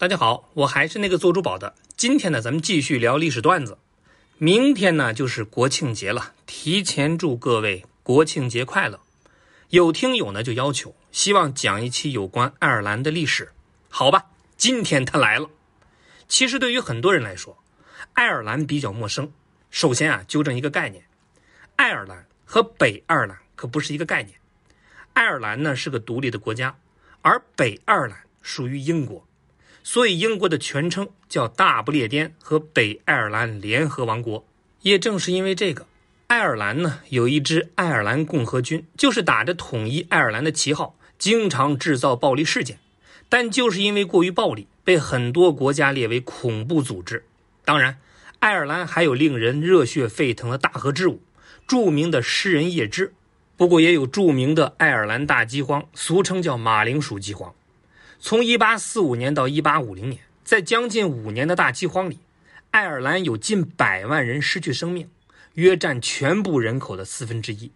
大家好，我还是那个做珠宝的。今天呢，咱们继续聊历史段子。明天呢就是国庆节了，提前祝各位国庆节快乐。有听友呢就要求，希望讲一期有关爱尔兰的历史。好吧，今天他来了。其实对于很多人来说，爱尔兰比较陌生。首先啊，纠正一个概念，爱尔兰和北爱尔兰可不是一个概念。爱尔兰呢是个独立的国家，而北爱尔兰属于英国。所以，英国的全称叫大不列颠和北爱尔兰联合王国。也正是因为这个，爱尔兰呢有一支爱尔兰共和军，就是打着统一爱尔兰的旗号，经常制造暴力事件。但就是因为过于暴力，被很多国家列为恐怖组织。当然，爱尔兰还有令人热血沸腾的大河之舞，著名的诗人叶芝。不过，也有著名的爱尔兰大饥荒，俗称叫马铃薯饥荒。从1845年到1850年，在将近五年的大饥荒里，爱尔兰有近百万人失去生命，约占全部人口的四分之一。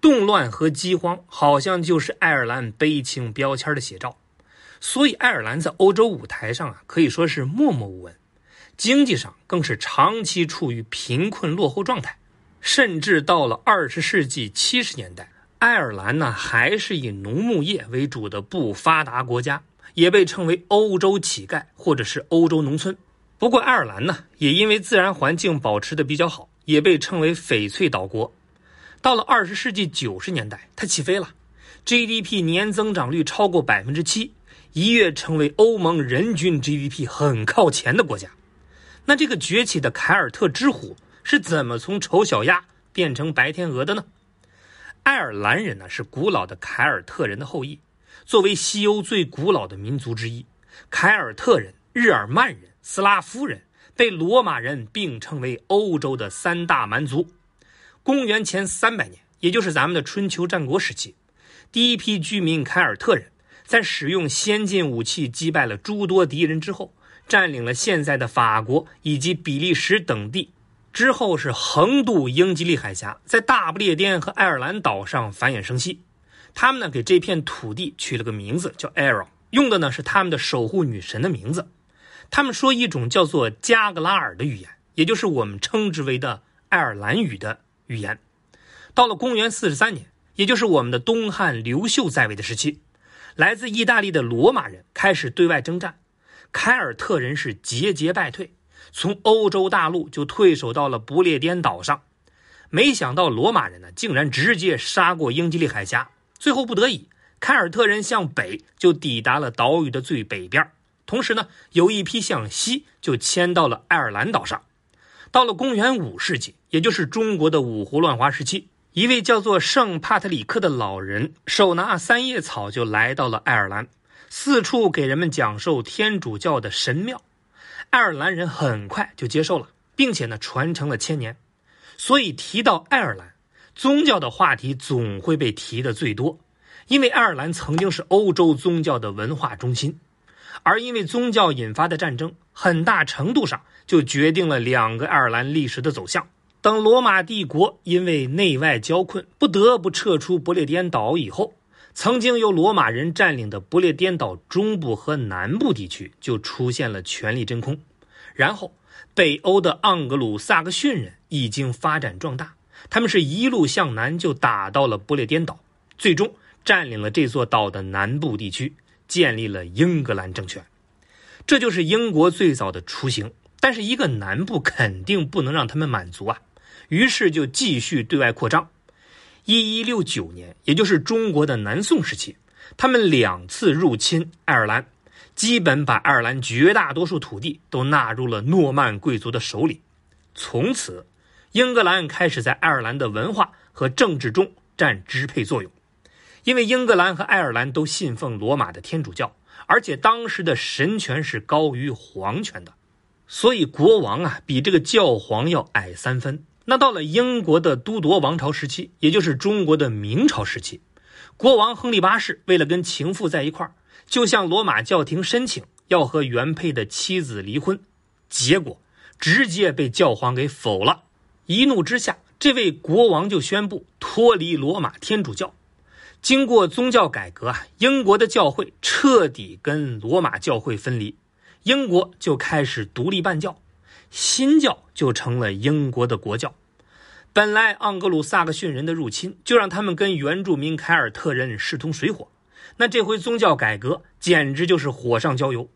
动乱和饥荒好像就是爱尔兰悲情标签的写照，所以爱尔兰在欧洲舞台上啊，可以说是默默无闻，经济上更是长期处于贫困落后状态，甚至到了二十世纪七十年代。爱尔兰呢，还是以农牧业为主的不发达国家，也被称为欧洲乞丐或者是欧洲农村。不过，爱尔兰呢，也因为自然环境保持的比较好，也被称为翡翠岛国。到了二十世纪九十年代，它起飞了，GDP 年增长率超过百分之七，一跃成为欧盟人均 GDP 很靠前的国家。那这个崛起的凯尔特之虎是怎么从丑小鸭变成白天鹅的呢？爱尔兰人呢是古老的凯尔特人的后裔，作为西欧最古老的民族之一，凯尔特人、日耳曼人、斯拉夫人被罗马人并称为欧洲的三大蛮族。公元前三百年，也就是咱们的春秋战国时期，第一批居民凯尔特人在使用先进武器击败了诸多敌人之后，占领了现在的法国以及比利时等地。之后是横渡英吉利海峡，在大不列颠和爱尔兰岛上繁衍生息。他们呢给这片土地取了个名字叫 Arrow，用的呢是他们的守护女神的名字。他们说一种叫做加格拉尔的语言，也就是我们称之为的爱尔兰语的语言。到了公元四十三年，也就是我们的东汉刘秀在位的时期，来自意大利的罗马人开始对外征战，凯尔特人是节节败退。从欧洲大陆就退守到了不列颠岛上，没想到罗马人呢竟然直接杀过英吉利海峡。最后不得已，凯尔特人向北就抵达了岛屿的最北边，同时呢有一批向西就迁到了爱尔兰岛上。到了公元五世纪，也就是中国的五胡乱华时期，一位叫做圣帕特里克的老人手拿三叶草就来到了爱尔兰，四处给人们讲授天主教的神庙。爱尔兰人很快就接受了，并且呢传承了千年，所以提到爱尔兰，宗教的话题总会被提的最多，因为爱尔兰曾经是欧洲宗教的文化中心，而因为宗教引发的战争，很大程度上就决定了两个爱尔兰历史的走向。等罗马帝国因为内外交困，不得不撤出不列颠岛以后。曾经由罗马人占领的不列颠岛中部和南部地区就出现了权力真空，然后北欧的盎格鲁撒克逊人已经发展壮大，他们是一路向南就打到了不列颠岛，最终占领了这座岛的南部地区，建立了英格兰政权。这就是英国最早的雏形。但是一个南部肯定不能让他们满足啊，于是就继续对外扩张。一一六九年，也就是中国的南宋时期，他们两次入侵爱尔兰，基本把爱尔兰绝大多数土地都纳入了诺曼贵族的手里。从此，英格兰开始在爱尔兰的文化和政治中占支配作用。因为英格兰和爱尔兰都信奉罗马的天主教，而且当时的神权是高于皇权的，所以国王啊比这个教皇要矮三分。那到了英国的都铎王朝时期，也就是中国的明朝时期，国王亨利八世为了跟情妇在一块儿，就向罗马教廷申请要和原配的妻子离婚，结果直接被教皇给否了。一怒之下，这位国王就宣布脱离罗马天主教。经过宗教改革啊，英国的教会彻底跟罗马教会分离，英国就开始独立办教，新教就成了英国的国教。本来盎格鲁撒克逊人的入侵就让他们跟原住民凯尔特人势同水火，那这回宗教改革简直就是火上浇油。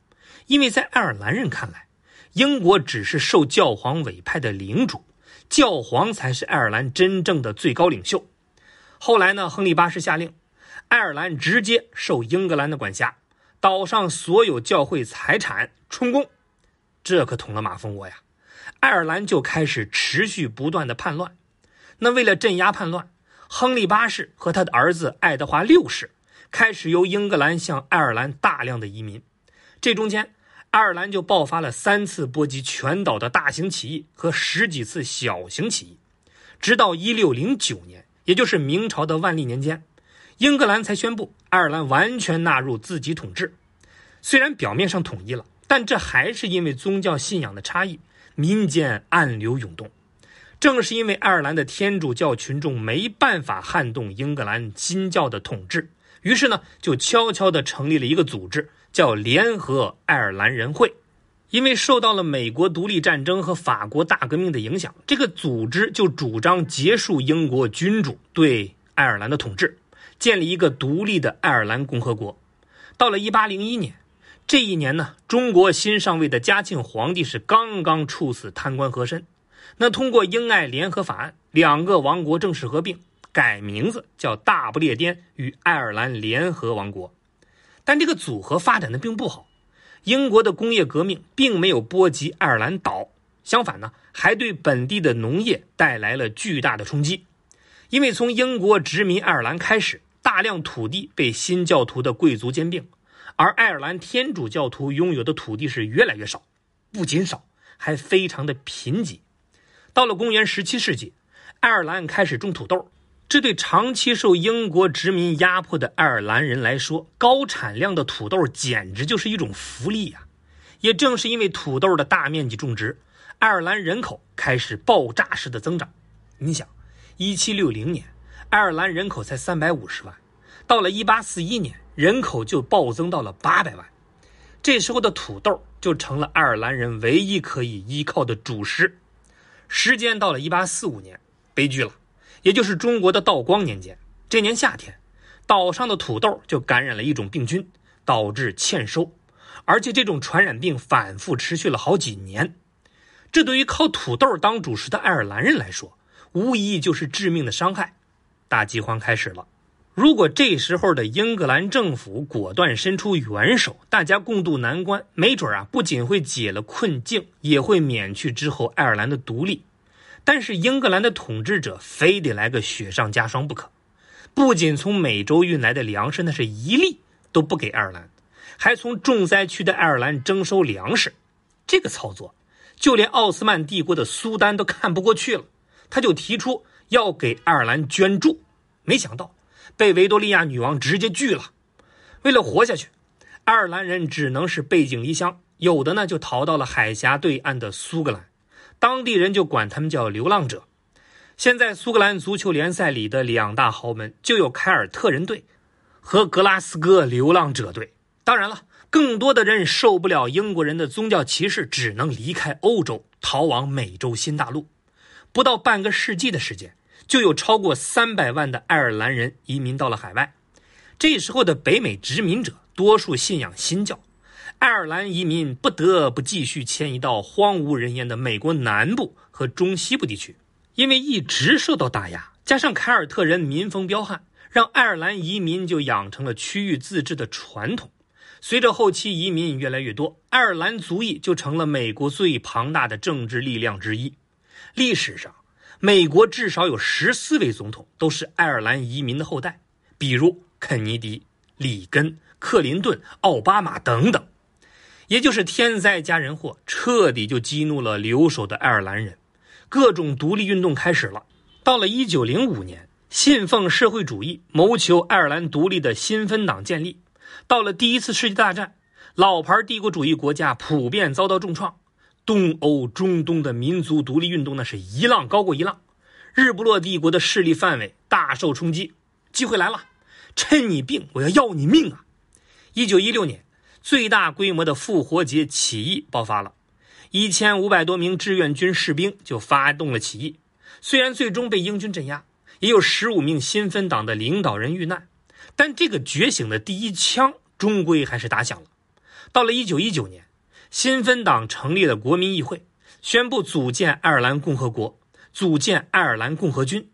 因为在爱尔兰人看来，英国只是受教皇委派的领主，教皇才是爱尔兰真正的最高领袖。后来呢，亨利八世下令，爱尔兰直接受英格兰的管辖，岛上所有教会财产充公，这可捅了马蜂窝呀！爱尔兰就开始持续不断的叛乱。那为了镇压叛乱，亨利八世和他的儿子爱德华六世开始由英格兰向爱尔兰大量的移民。这中间，爱尔兰就爆发了三次波及全岛的大型起义和十几次小型起义，直到一六零九年，也就是明朝的万历年间，英格兰才宣布爱尔兰完全纳入自己统治。虽然表面上统一了，但这还是因为宗教信仰的差异，民间暗流涌动。正是因为爱尔兰的天主教群众没办法撼动英格兰新教的统治，于是呢，就悄悄地成立了一个组织，叫联合爱尔兰人会。因为受到了美国独立战争和法国大革命的影响，这个组织就主张结束英国君主对爱尔兰的统治，建立一个独立的爱尔兰共和国。到了1801年，这一年呢，中国新上位的嘉庆皇帝是刚刚处死贪官和珅。那通过英爱联合法案，两个王国正式合并，改名字叫大不列颠与爱尔兰联合王国。但这个组合发展的并不好，英国的工业革命并没有波及爱尔兰岛，相反呢，还对本地的农业带来了巨大的冲击。因为从英国殖民爱尔兰开始，大量土地被新教徒的贵族兼并，而爱尔兰天主教徒拥有的土地是越来越少，不仅少，还非常的贫瘠。到了公元十七世纪，爱尔兰开始种土豆，这对长期受英国殖民压迫的爱尔兰人来说，高产量的土豆简直就是一种福利呀！也正是因为土豆的大面积种植，爱尔兰人口开始爆炸式的增长。你想，一七六零年，爱尔兰人口才三百五十万，到了一八四一年，人口就暴增到了八百万。这时候的土豆就成了爱尔兰人唯一可以依靠的主食。时间到了一八四五年，悲剧了，也就是中国的道光年间。这年夏天，岛上的土豆就感染了一种病菌，导致欠收，而且这种传染病反复持续了好几年。这对于靠土豆当主食的爱尔兰人来说，无疑就是致命的伤害。大饥荒开始了。如果这时候的英格兰政府果断伸出援手，大家共度难关，没准啊，不仅会解了困境，也会免去之后爱尔兰的独立。但是英格兰的统治者非得来个雪上加霜不可，不仅从美洲运来的粮食那是一粒都不给爱尔兰，还从重灾区的爱尔兰征收粮食。这个操作，就连奥斯曼帝国的苏丹都看不过去了，他就提出要给爱尔兰捐助，没想到。被维多利亚女王直接拒了。为了活下去，爱尔兰人只能是背井离乡，有的呢就逃到了海峡对岸的苏格兰，当地人就管他们叫流浪者。现在苏格兰足球联赛里的两大豪门就有凯尔特人队和格拉斯哥流浪者队。当然了，更多的人受不了英国人的宗教歧视，只能离开欧洲，逃往美洲新大陆。不到半个世纪的时间。就有超过三百万的爱尔兰人移民到了海外。这时候的北美殖民者多数信仰新教，爱尔兰移民不得不继续迁移到荒无人烟的美国南部和中西部地区，因为一直受到打压，加上凯尔特人民风彪悍，让爱尔兰移民就养成了区域自治的传统。随着后期移民越来越多，爱尔兰族裔就成了美国最庞大的政治力量之一。历史上。美国至少有十四位总统都是爱尔兰移民的后代，比如肯尼迪、里根、克林顿、奥巴马等等。也就是天灾加人祸，彻底就激怒了留守的爱尔兰人，各种独立运动开始了。到了一九零五年，信奉社会主义、谋求爱尔兰独立的新芬党建立。到了第一次世界大战，老牌帝国主义国家普遍遭到重创。东欧、中东的民族独立运动，那是一浪高过一浪，日不落帝国的势力范围大受冲击。机会来了，趁你病，我要要你命啊！一九一六年，最大规模的复活节起义爆发了，一千五百多名志愿军士兵就发动了起义。虽然最终被英军镇压，也有十五名新芬党的领导人遇难，但这个觉醒的第一枪终归还是打响了。到了一九一九年，新芬党成立了国民议会，宣布组建爱尔兰共和国，组建爱尔兰共和军。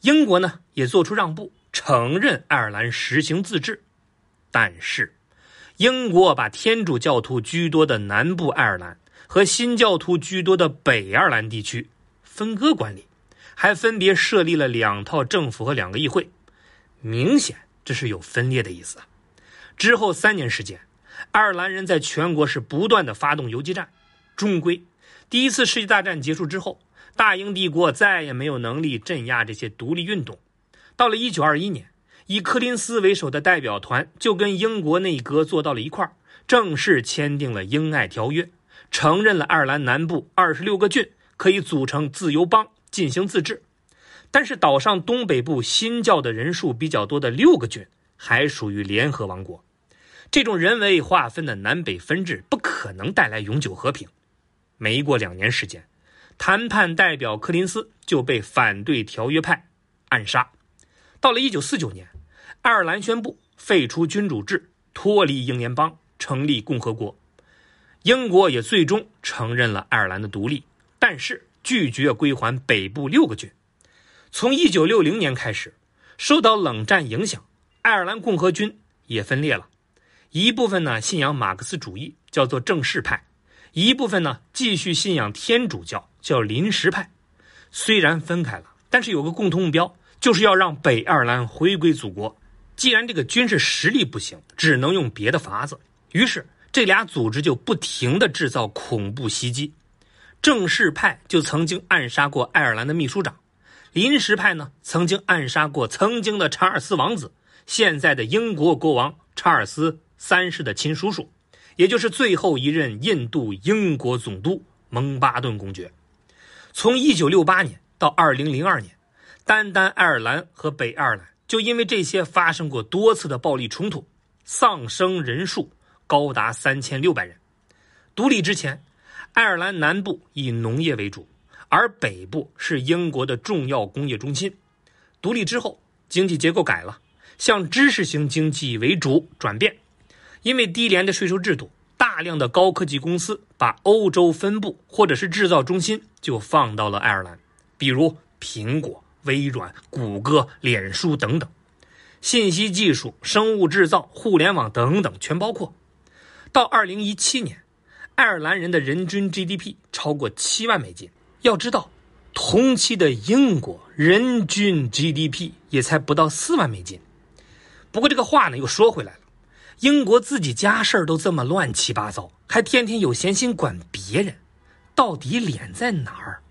英国呢也做出让步，承认爱尔兰实行自治。但是，英国把天主教徒居多的南部爱尔兰和新教徒居多的北爱尔兰地区分割管理。还分别设立了两套政府和两个议会，明显这是有分裂的意思啊。之后三年时间，爱尔兰人在全国是不断的发动游击战，终归第一次世界大战结束之后，大英帝国再也没有能力镇压这些独立运动。到了1921年，以柯林斯为首的代表团就跟英国内阁坐到了一块儿，正式签订了《英爱条约》，承认了爱尔兰南部二十六个郡可以组成自由邦。进行自治，但是岛上东北部新教的人数比较多的六个郡还属于联合王国。这种人为划分的南北分治不可能带来永久和平。没过两年时间，谈判代表柯林斯就被反对条约派暗杀。到了1949年，爱尔兰宣布废除君主制，脱离英联邦，成立共和国。英国也最终承认了爱尔兰的独立，但是。拒绝归还北部六个郡。从一九六零年开始，受到冷战影响，爱尔兰共和军也分裂了。一部分呢信仰马克思主义，叫做正式派；一部分呢继续信仰天主教，叫临时派。虽然分开了，但是有个共同目标，就是要让北爱尔兰回归祖国。既然这个军事实力不行，只能用别的法子。于是这俩组织就不停地制造恐怖袭击。正式派就曾经暗杀过爱尔兰的秘书长，临时派呢曾经暗杀过曾经的查尔斯王子，现在的英国国王查尔斯三世的亲叔叔，也就是最后一任印度英国总督蒙巴顿公爵。从1968年到2002年，单单爱尔兰和北爱尔兰就因为这些发生过多次的暴力冲突，丧生人数高达3600人。独立之前。爱尔兰南部以农业为主，而北部是英国的重要工业中心。独立之后，经济结构改了，向知识型经济为主转变。因为低廉的税收制度，大量的高科技公司把欧洲分部或者是制造中心就放到了爱尔兰，比如苹果、微软、谷歌、脸书等等，信息技术、生物制造、互联网等等全包括。到二零一七年。爱尔兰人的人均 GDP 超过七万美金。要知道，同期的英国人均 GDP 也才不到四万美金。不过这个话呢又说回来了，英国自己家事儿都这么乱七八糟，还天天有闲心管别人，到底脸在哪儿？